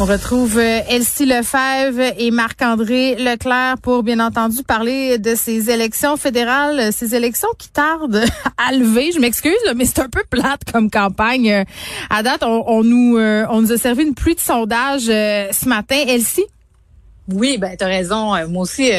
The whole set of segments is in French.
On retrouve euh, Elsie Lefebvre et Marc-André Leclerc pour, bien entendu, parler de ces élections fédérales, ces élections qui tardent à lever. Je m'excuse, mais c'est un peu plate comme campagne. À date, on, on nous, euh, on a servi une pluie de sondages euh, ce matin. Elsie? Oui, ben tu as raison. Moi aussi,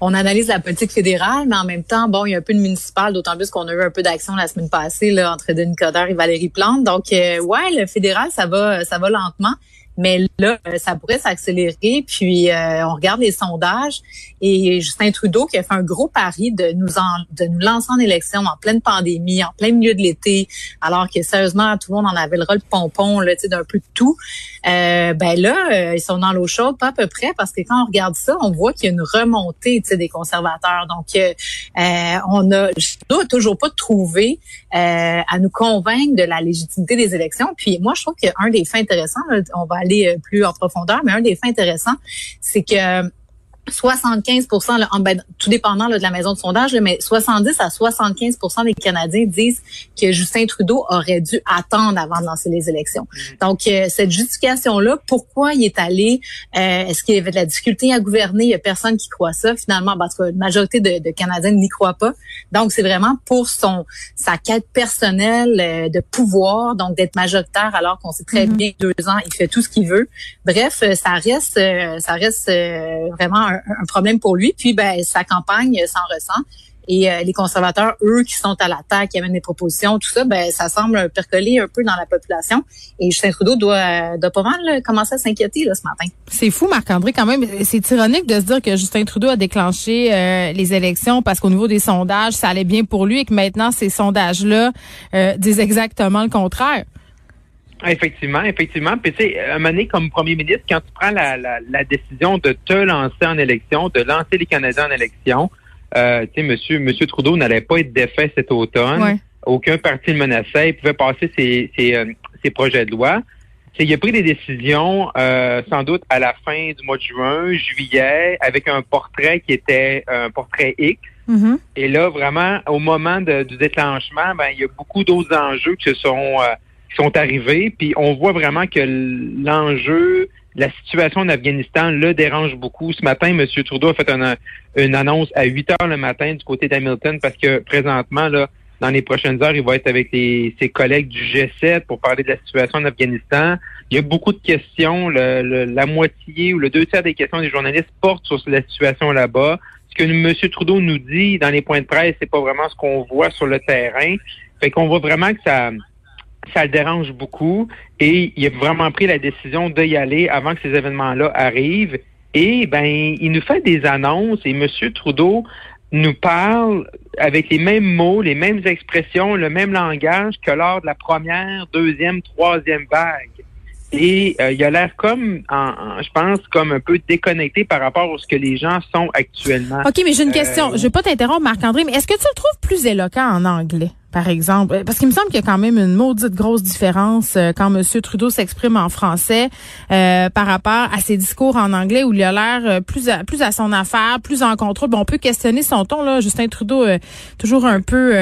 on analyse la politique fédérale, mais en même temps, bon, il y a un peu de municipal, d'autant plus qu'on a eu un peu d'action la semaine passée là, entre Denis Coderre et Valérie Plante. Donc, euh, ouais, le fédéral, ça va, ça va lentement. Mais là, euh, ça pourrait s'accélérer. Puis, euh, on regarde les sondages et Justin Trudeau qui a fait un gros pari de nous en, de nous lancer en élection en pleine pandémie, en plein milieu de l'été, alors que sérieusement, tout le monde en avait le rôle pompon, là, d'un peu de tout. Euh, ben là, euh, ils sont dans l'eau chaude, pas à peu près, parce que quand on regarde ça, on voit qu'il y a une remontée, des conservateurs. Donc, euh, on a, a toujours pas trouvé à nous convaincre de la légitimité des élections. Puis moi, je trouve qu'un des faits intéressants, là, on va euh, plus en profondeur, mais un des faits intéressants, c'est que 75 là, en, ben, tout dépendant là, de la maison de sondage, là, mais 70 à 75% des Canadiens disent que Justin Trudeau aurait dû attendre avant de lancer les élections. Donc, euh, cette justification-là, pourquoi il est allé, euh, est-ce qu'il y avait de la difficulté à gouverner? Il y a personne qui croit ça. Finalement, en tout cas, la majorité de, de Canadiens n'y croient pas. Donc, c'est vraiment pour son sa quête personnelle euh, de pouvoir, donc d'être majoritaire alors qu'on sait très Mhm. bien deux ans, il fait tout ce qu'il veut. Bref, euh, ça reste, euh, ça reste euh, vraiment un, un problème pour lui. Puis, ben, sa campagne euh, s'en ressent. Et euh, les conservateurs, eux, qui sont à l'attaque, qui amènent des propositions, tout ça, ben, ça semble percoler un peu dans la population. Et Justin Trudeau doit, doit pas mal là, commencer à s'inquiéter là, ce matin. C'est fou, Marc-André, quand même. C'est ironique de se dire que Justin Trudeau a déclenché euh, les élections parce qu'au niveau des sondages, ça allait bien pour lui et que maintenant, ces sondages-là euh, disent exactement le contraire. Effectivement, effectivement. Puis tu sais, un moment donné, comme premier ministre, quand tu prends la, la, la décision de te lancer en élection, de lancer les Canadiens en élection, euh, tu sais, monsieur, monsieur Trudeau n'allait pas être défait cet automne. Ouais. Aucun parti le menaçait. Il pouvait passer ses, ses, euh, ses projets de loi. Tu sais, il a pris des décisions, euh, sans doute à la fin du mois de juin, juillet, avec un portrait qui était un portrait X. Mhm. Et là, vraiment, au moment de- du déclenchement, ben, il y a beaucoup d'autres enjeux qui se sont, euh, sont arrivés. Puis on voit vraiment que l'enjeu, la situation en Afghanistan le dérange beaucoup. Ce matin, M. Trudeau a fait une, annonce à 8 heures le matin du côté d'Hamilton parce que présentement, là, dans les prochaines heures, il va être avec ses collègues du G7 pour parler de la situation en Afghanistan. Il y a beaucoup de questions. La moitié ou le deux tiers des questions des journalistes portent sur la situation là-bas. Ce que M. Trudeau nous dit dans les points de presse, c'est pas vraiment ce qu'on voit sur le terrain. Fait qu'on voit vraiment que ça, ça le dérange beaucoup et il a vraiment pris la décision d'y aller avant que ces événements-là arrivent. Et ben, il nous fait des annonces et M. Trudeau nous parle avec les mêmes mots, les mêmes expressions, le même langage que lors de la première, deuxième, troisième vague. Et euh, il a l'air comme, en, en- je pense, comme un peu déconnecté par rapport à ce que les gens sont actuellement. OK, mais j'ai une Euh, question. Je vais pas t'interrompre, Marc-André, mais est-ce que tu le trouves plus éloquent en anglais, par exemple? Euh, Parce qu'il me semble qu'il y a quand même une maudite grosse différence euh, quand M. Trudeau s'exprime en français euh, par rapport à ses discours en anglais où il a l'air euh, plus à, plus à son affaire, plus en contrôle. Bon, on peut questionner son ton, là. Justin Trudeau, euh, toujours un peu,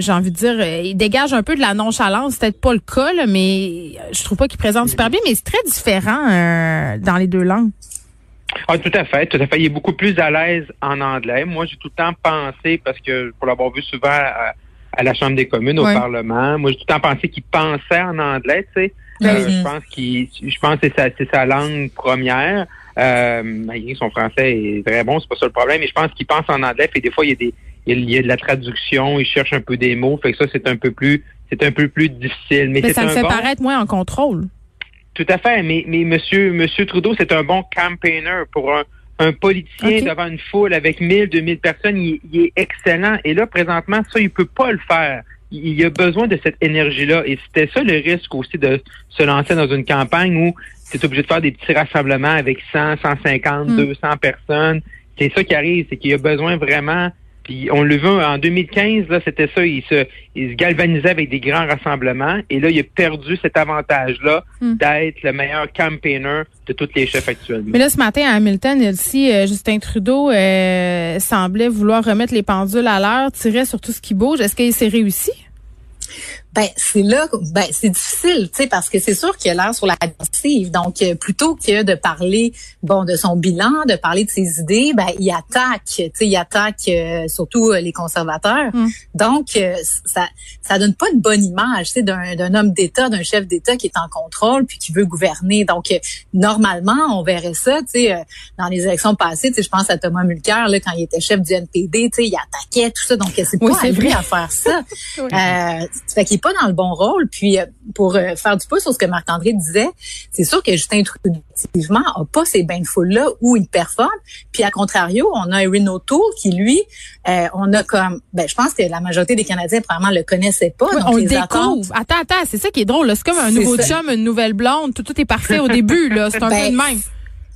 j'ai envie de dire, il dégage un peu de la nonchalance. C'est peut-être pas le cas, là, mais je trouve pas qu'il présente super bien, mais c'est très différent dans les deux langues. Ah, tout à fait, tout à fait. Il est beaucoup plus à l'aise en anglais. Moi, j'ai tout le temps pensé, parce que pour l'avoir vu souvent à, à la Chambre des communes, au. Parlement, moi, j'ai tout le temps pensé qu'il pensait en anglais, tu sais. Ben Euh, je pense qu'il, je pense que c'est sa, c'est sa langue première. Euh, malgré que son français est très bon, c'est pas ça le problème. Mais je pense qu'il pense en anglais. Et des fois, il y a des, il y a de la traduction. Il cherche un peu des mots. Fait que ça, c'est un peu plus, c'est un peu plus difficile. Mais, Mais c'est ça le un fait bon- paraître moins en contrôle. Tout à fait, mais, mais monsieur, monsieur Trudeau, c'est un bon campaigner pour un, un politicien devant une foule avec 1000, 2000 personnes. Il, il est excellent. Et là, présentement, ça, il peut pas le faire. Il, il a besoin de cette énergie-là. Et c'était ça le risque aussi de se lancer dans une campagne où tu es obligé de faire des petits rassemblements avec 100, 150, Mm. 200 personnes. C'est ça qui arrive, c'est qu'il a besoin vraiment puis on le vu en 2015, là, c'était ça, il se, il se galvanisait avec des grands rassemblements. Et là, il a perdu cet avantage-là Hmm. d'être le meilleur campaigner de tous les chefs actuellement. Mais là, ce matin, à Hamilton, ici, euh, Justin Trudeau euh, semblait vouloir remettre les pendules à l'heure, tirer sur tout ce qui bouge. Est-ce qu'il s'est réussi? Ben c'est là, ben c'est difficile, tu sais, parce que c'est sûr qu'il a l'air sur la défensive. Donc euh, plutôt que de parler, bon, de son bilan, de parler de ses idées, ben il attaque, tu sais, il attaque euh, surtout euh, les conservateurs. Mm. Donc euh, ça, ça donne pas une bonne image, tu sais, d'un, d'un homme d'État, d'un chef d'État qui est en contrôle puis qui veut gouverner. Donc euh, normalement, on verrait ça, tu sais, euh, dans les élections passées, tu sais, je pense à Thomas Mulcair là quand il était chef du NPD, tu sais, il attaquait tout ça. Donc c'est Oui, pas vrai. à faire ça. Oui. Fait qu'il pas dans le bon rôle. Puis euh, pour euh, faire du pouce sur ce que Marc-André disait, c'est sûr que Justin Trudeau, effectivement, a pas ces bains de foule-là où il performe. Puis à contrario, on a Erin O'Toole qui, lui, euh, on a comme... Ben, je pense que la majorité des Canadiens, probablement, le connaissaient pas. Oui, on le attentes- découvre. Attends, attends, c'est ça qui est drôle. C'est comme un nouveau ça. chum, une nouvelle blonde. Tout, tout est parfait au début. là. C'est un Ben, peu de même.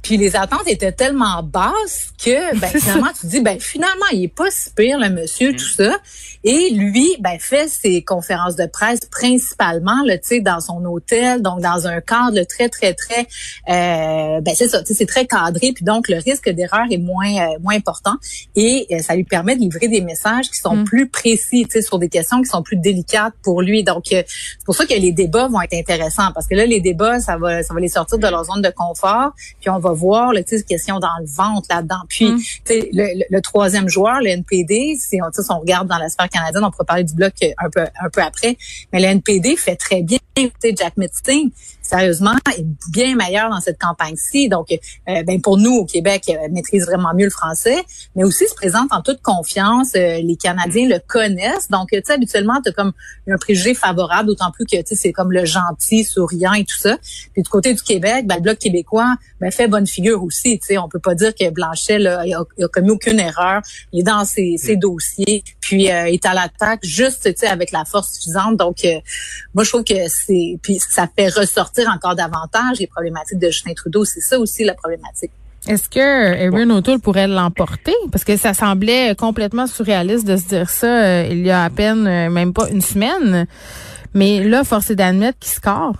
Puis les attentes étaient tellement basses que ben, finalement tu dis ben finalement il est pas si pire le monsieur tout ça. Et lui ben fait ses conférences de presse principalement là tu sais dans son hôtel donc dans un cadre très très très euh, ben c'est ça tu sais c'est très cadré puis donc le risque d'erreur est moins euh, moins important. Et euh, ça lui permet de livrer des messages qui sont Mm. plus précis tu sais sur des questions qui sont plus délicates pour lui. Donc euh, c'est pour ça que les débats vont être intéressants parce que là les débats ça va ça va les sortir de leur zone de confort puis on va voir là, question dans le ventre là-dedans puis Mm. le, le- le troisième joueur le NPD si on, regarde dans la sphère canadienne on pourra parler du bloc un peu un peu après mais le NPD fait très bien sais, Jack Metzing sérieusement est bien meilleur dans cette campagne-ci. Donc euh, ben pour nous au Québec euh, maîtrise vraiment mieux le français mais aussi se présente en toute confiance. Euh, les Canadiens le connaissent. Donc euh, tu sais habituellement tu as comme un préjugé favorable d'autant plus que tu sais c'est comme le gentil souriant et tout ça. Puis du côté du Québec ben, le bloc québécois ben, fait bonne figure aussi tu sais. On peut pas dire que Blanchet là, il a, il a commis aucune erreur. Il est dans ses, ses dossiers puis euh, est à l'attaque juste tu sais avec la force suffisante. Donc euh, moi je trouve que c'est puis ça fait ressortir encore davantage les problématiques de Justin Trudeau c'est ça aussi la problématique Est-ce que Erin O'Toole pourrait l'emporter? Parce que ça semblait complètement surréaliste de se dire ça euh, il y a à peine euh, même pas une semaine. Mais là, force est d'admettre qu'il score.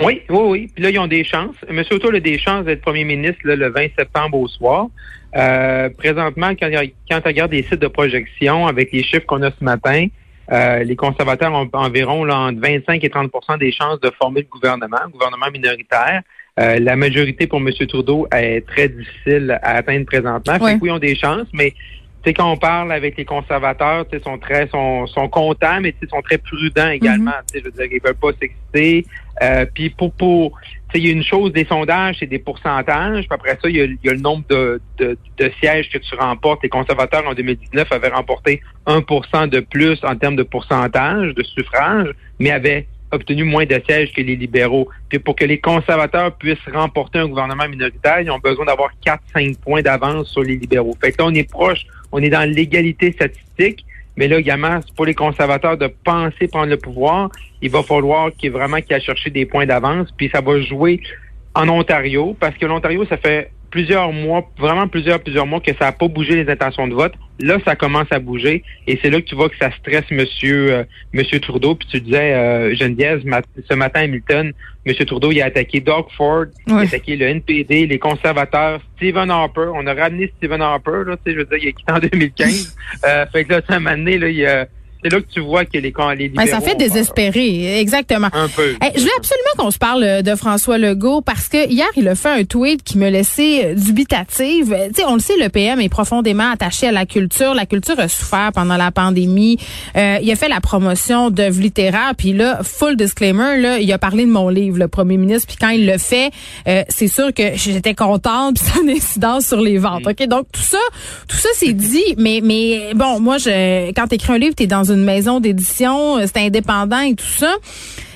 Oui, oui, oui. Puis là, ils ont des chances. M. O'Toole a des chances d'être premier ministre là, le 20 septembre au soir. Euh, présentement, quand, quand on regarde les sites de projection avec les chiffres qu'on a ce matin, euh, les conservateurs ont environ là, entre 25 et 30% des chances de former le gouvernement, le gouvernement minoritaire. Euh, la majorité pour M. Trudeau est très difficile à atteindre présentement. Fait oui, ils ont des chances, mais sais, quand on parle avec les conservateurs, tu sais, sont très, sont, sont contents, mais tu sais, sont très prudents également. Tu sais, je veux dire, ils veulent pas s'exciter. Euh, puis pour, pour, tu sais, il y a une chose des sondages, c'est des pourcentages. Puis après ça, il y y a le nombre de, de, de sièges que tu remportes. Les conservateurs en 2019 avaient remporté 1% de plus en termes de pourcentage de suffrage, mais avaient obtenu moins de sièges que les libéraux. Puis pour que les conservateurs puissent remporter un gouvernement minoritaire, ils ont besoin d'avoir 4-5 points d'avance sur les libéraux. Fait que là, on est proche, on est dans l'égalité statistique, mais là également, pour les conservateurs de penser prendre le pouvoir, il va falloir qu'il vraiment qu'il aille chercher des points d'avance, puis ça va jouer en Ontario, parce que l'Ontario, ça fait plusieurs mois, vraiment plusieurs, plusieurs mois que ça n'a pas bougé les intentions de vote. Là, ça commence à bouger et c'est là que tu vois que ça stresse Monsieur euh, Monsieur Trudeau. Puis tu disais, euh, Geneviève, ce matin à Hamilton, Monsieur Trudeau, il a attaqué Doug Ford, il a attaqué le NPD, les conservateurs, Stephen Harper. On a ramené Stephen Harper, là, tu sais, je veux dire, il a quitté en 2015. euh, fait que là, un moment donné, là, il a c'est là que tu vois que les, les Ben, libéraux ça fait désespérer, exactement. Un peu. Hey, je voulais absolument qu'on se parle euh, de François Legault parce que hier, il a fait un tweet qui me laissait euh, dubitative. Euh, Tu sais, on le sait, le PM est profondément attaché à la culture. La culture a souffert pendant la pandémie. Euh, il a fait la promotion d'œuvres littéraires. Puis là, full disclaimer, là, il a parlé de mon livre, le premier ministre. Puis quand il le fait, euh, c'est sûr que j'étais contente. Puis ça a une incidence sur les ventes. OK? Donc, tout ça, tout ça, c'est dit. Mais, mais bon, moi, je, quand t'écris un livre, t'es dans une maison d'édition, euh, c'est indépendant et tout ça.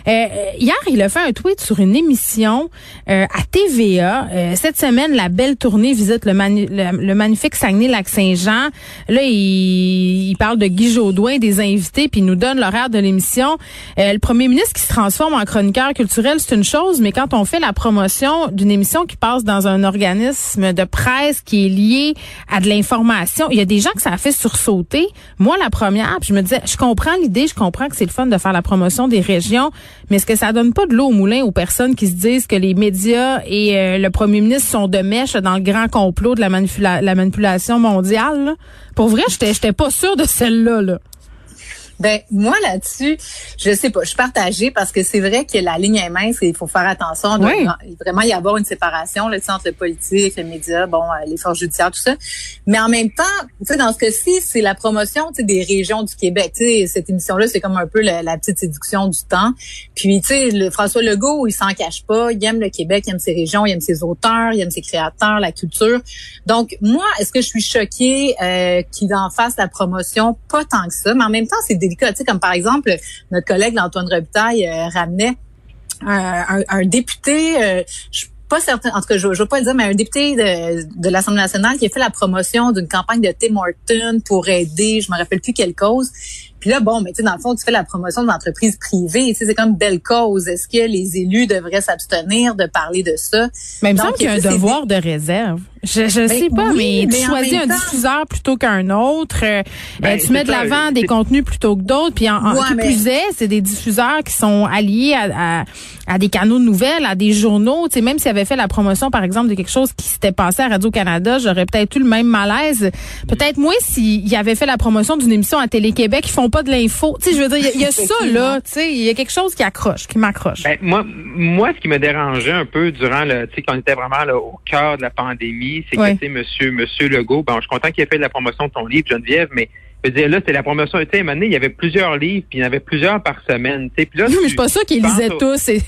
Euh, hier, il a fait un tweet sur une émission euh, à TVA. Euh, cette semaine, la belle tournée visite le, manu- magnifique Saguenay-Lac-Saint-Jean. Là, il, il parle de Guy Jodoin, des invités, puis il nous donne l'horaire de l'émission. Euh, le premier ministre qui se transforme en chroniqueur culturel, c'est une chose, mais quand on fait la promotion d'une émission qui passe dans un organisme de presse qui est lié à de l'information, il y a des gens que ça a fait sursauter. Moi, la première, puis je me disais, je comprends l'idée, je comprends que c'est le fun de faire la promotion des régions, mais est-ce que ça donne pas de l'eau au moulin aux personnes qui se disent que les médias et euh, le premier ministre sont de mèche dans le grand complot de la, manipula- la manipulation mondiale? là? Pour vrai, j'étais j'étais pas sûre de celle-là. Là. Ben moi là-dessus, je sais pas, je suis partagée parce que c'est vrai que la ligne est mince et il faut faire attention. de Oui. vraiment y avoir une séparation là, entre le politique, les médias, bon, euh, les forces judiciaires, tout ça. Mais en même temps, tu sais, dans ce cas-ci, c'est la promotion tu sais, des régions du Québec. Tu sais, cette émission-là, c'est comme un peu la, la petite séduction du temps. Puis tu sais, le François Legault, il s'en cache pas. Il aime le Québec, il aime ses régions, il aime ses auteurs, il aime ses créateurs, la culture. Donc moi, est-ce que je suis choquée euh, qu'il en fasse la promotion? Pas tant que ça, mais en même temps, c'est Tu sais, comme par exemple, notre collègue Antoine Robitaille euh, ramenait un, député. euh, je pas certain, en tout cas, je veux pas le dire, mais un député de, de l'Assemblée nationale qui a fait la promotion d'une campagne de Tim Horton pour aider, je me rappelle plus quelle cause. Puis là, bon, mais tu sais, dans le fond, tu fais la promotion d'entreprises privées. Tu sais, c'est comme belle cause. Est-ce que les élus devraient s'abstenir de parler de ça? Mais il me semble qu'il y a un tu devoir de réserve. Je, je Ben sais pas, oui, mais tu mais en choisis un temps- diffuseur plutôt qu'un autre. euh, Ben, euh, tu mets de l'avant des contenus plutôt que d'autres. Puis en, en- Ouais, qui mais- plus est, c'est des diffuseurs qui sont alliés à, à, à des canaux de nouvelles, à des journaux. Tu sais, même s'ils avaient fait la promotion, par exemple, de quelque chose qui s'était passé à Radio-Canada, j'aurais peut-être eu le même malaise. Peut-être moins s'ils avaient fait la promotion d'une émission à Télé-Québec, ils font pas de l'info. Tu sais, je veux dire, il y a- il y, a ça, là. Tu sais, il y a quelque chose qui accroche, qui m'accroche. Ben, moi, moi, ce qui me dérangeait un peu durant le, tu sais, qu'on était vraiment là, au cœur de la pandémie, c'est Ouais. que, tu sais, monsieur, monsieur Legault, ben, je suis content qu'il ait fait la promotion de ton livre, Geneviève, mais, je veux dire, là, c'était la promotion, tu sais, à un moment donné, il y avait plusieurs livres, puis il y en avait plusieurs par semaine, tu sais, puis là, mais je suis pas sûre qu'ils lisaient au- tous. et-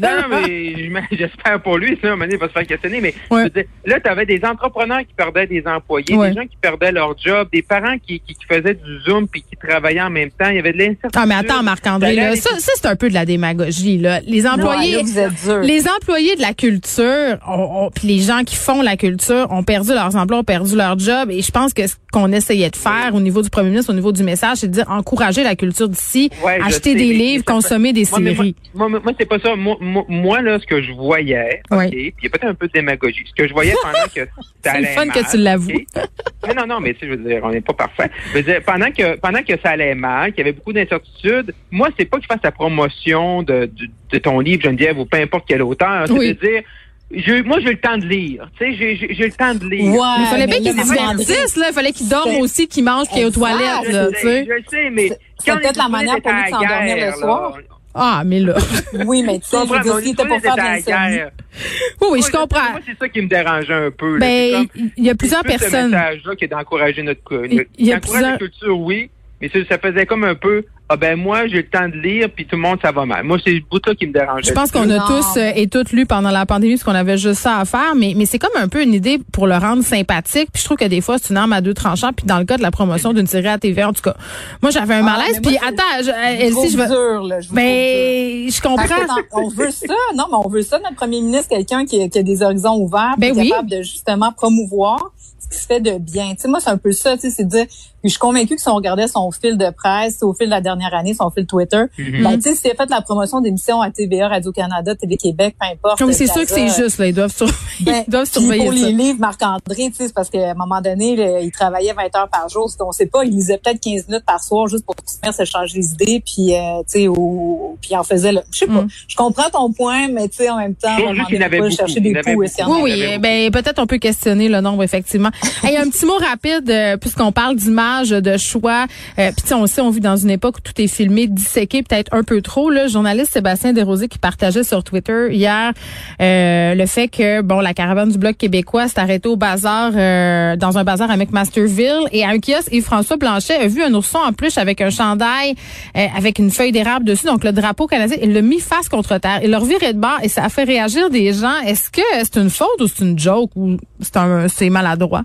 Non, mais j'espère pour lui, sinon, à un moment donné, il va se faire questionner. Mais je Ouais. veux dire, là, tu avais des entrepreneurs qui perdaient des employés, Ouais. des gens qui perdaient leur job, des parents qui, qui, qui faisaient du Zoom puis qui travaillaient en même temps. Il y avait de l'incertitude. Ah, mais attends, Marc-André, là, ça, ça c'est un peu de la démagogie. Là. Les employés, Non, là, vous êtes les employés de la culture, puis les gens qui font la culture ont perdu leurs emplois, ont perdu leur job. Et je pense que ce qu'on essayait de faire au niveau du premier ministre, au niveau du message, c'est de dire encourager la culture d'ici, Ouais, acheter des livres, consommer des Moi, séries. Moi, moi, moi, c'est pas ça. Moi, là, ce que je voyais, OK, Ouais. puis il y a peut-être un peu de démagogie. Ce que je voyais pendant que ça allait fun mal, que tu l'avoues. Mais non, non, mais tu sais, je veux dire, on n'est pas parfait. Je veux dire, pendant que pendant que ça allait mal, qu'il y avait beaucoup d'incertitudes, moi, c'est pas que je fasse la promotion de, de, de ton livre, Geneviève, ou peu importe quel auteur. C'est Oui. de dire, je- moi, j'ai le temps de lire. Tu sais, j'ai- j'ai j'ai le temps de lire. Ouais, il fallait bien qu'ils se divertissent, là. Il fallait qu'ils dorment C'est- aussi, qu'ils mangent, qu'ils aient aux toilettes, là, tu sais, je sais, mais C'est- c'est peut-être la manière pour lui de s'endormir le soir. là, Ah, mais là. Oui, mais tu sais, je veux dire, pour faire de. Oui, oui, je comprends. Moi, c'est ça qui me dérangeait un peu. là. C'est Ben, il y a plusieurs c'est plus Ce personnes. message-là qui est d'encourager notre culture, oui, mais ça, ça faisait comme un peu, ah ben moi, j'ai le temps de lire, puis tout le monde, ça va mal. Moi, c'est le bout-là qui me dérangeait. Je pense qu'on a tous euh, et toutes lu pendant la pandémie parce qu'on avait juste ça à faire, mais, mais c'est comme un peu une idée pour le rendre sympathique. Puis je trouve que des fois, c'est une arme à deux tranchants. Puis dans le cas de la promotion d'une série à TV, en tout cas, moi j'avais un Ah, malaise. mais moi, Puis attends, je, euh, Elsie, je dur, là, je dur. Ben, je comprends. on veut ça, non, mais on veut ça, notre premier ministre, quelqu'un qui, qui a des horizons ouverts, Ben qui est oui. capable de justement promouvoir ce qui se fait de bien. Tu sais, moi, c'est un peu ça, tu sais, c'est dire, je suis convaincue que si on regardait son fil de presse, au fil de la dernière année, son fil Twitter, Mhm. ben, tu sais, s'il a fait la promotion d'émissions à TVA, Radio-Canada, Télé-Québec, peu importe. Comme c'est sûr que c'est juste, là, ils doivent, sur- ben, ils doivent surveiller pour ça. les livres, Marc-André, tu sais, c'est parce qu'à un moment donné, là, il travaillait 20 heures par jour. On sait pas, il lisait peut-être 15 minutes par soir juste pour se faire se changer les idées, puis, euh, tu sais, ou, puis il en faisait, là. Je sais pas. Mm. Je comprends ton point, mais tu sais, en même temps, avait pas beaucoup. chercher des coups en Oui, oui, eh ben peut-être on peut questionner le nombre effectivement. Et un petit mot rapide euh, puisqu'on parle d'image de choix. Euh, Puis on sait, on vit dans une époque où tout est filmé, disséqué, peut-être un peu trop. Le journaliste Sébastien Desrosiers qui partageait sur Twitter hier euh, le fait que bon la caravane du bloc québécois s'est arrêtée au bazar euh, dans un bazar à McMasterville et à un kiosque et François Blanchet a vu un ourson en plus avec un chandail euh, avec une feuille d'érable dessus, donc le drapeau canadien. Il l'a mis face contre terre. Il l'a reviré de bord et ça a fait réagir des gens. Est-ce que c'est une faute ou c'est une joke ou c'est un c'est maladroit?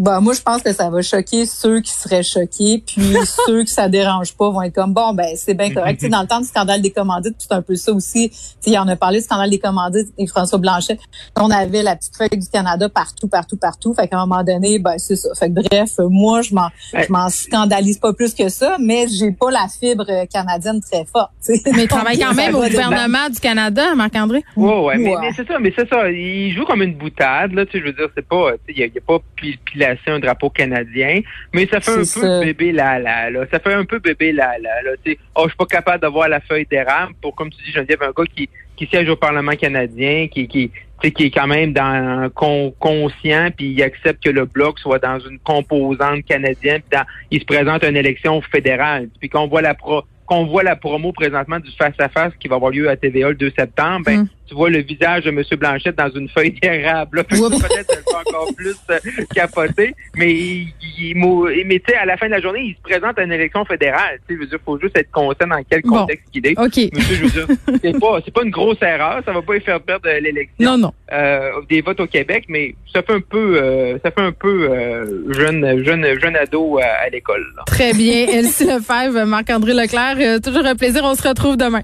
Bah, moi, je pense que ça va choquer ceux qui seraient choqués, puis ceux que ça dérange pas vont être comme bon, ben c'est bien correct. Tu sais, dans le temps du scandale des commandites, c'est un peu ça aussi. Tu sais, il en a parlé du scandale des commandites et François Blanchet. On avait la petite feuille du Canada partout, partout, partout. Fait qu'à un moment donné, ben c'est ça. Fait que bref, moi, je m'en, je m'en scandalise pas plus que ça, mais j'ai pas la fibre canadienne très forte. tu sais. Mais il travaille quand même au gouvernement du Canada, Marc-André. Ouais, ouais, mais, Ouais. mais c'est ça, mais c'est ça. Il joue comme une boutade, là, tu sais, je veux dire, c'est pas, tu sais, il y y a pas pi- un drapeau canadien, mais ça fait un peu bébé là, là, là. Ça fait un peu bébé là, là, là. Oh, je suis pas capable d'avoir la feuille d'érable pour, comme tu dis, Geneviève, un gars qui, qui siège au Parlement canadien, qui, qui, qui est quand même dans con- conscient, puis il accepte que le bloc soit dans une composante canadienne, puis dans, il se présente à une élection fédérale. Puis qu'on voit la pro, qu'on voit la promo présentement du face-à-face qui va avoir lieu à TVA le 2 septembre, ben, Mm. Tu vois le visage de M. Blanchette dans une feuille d'érable. Peut-être encore plus euh, capoter, mais il, il- mais à la fin de la journée, il se présente à une élection fédérale. Tu sais, je veux dire, faut juste être conscient dans quel Bon. contexte il est. OK. Monsieur, je veux dire, c'est pas, c'est pas une grosse erreur, ça va pas lui faire perdre l'élection Non, non. euh, des votes au Québec, mais ça fait un peu, euh, ça fait un peu euh, jeune, jeune, jeune ado à, à l'école. Très bien. Elsie Lefebvre, Marc-André Leclerc, euh, toujours un plaisir. On se retrouve demain.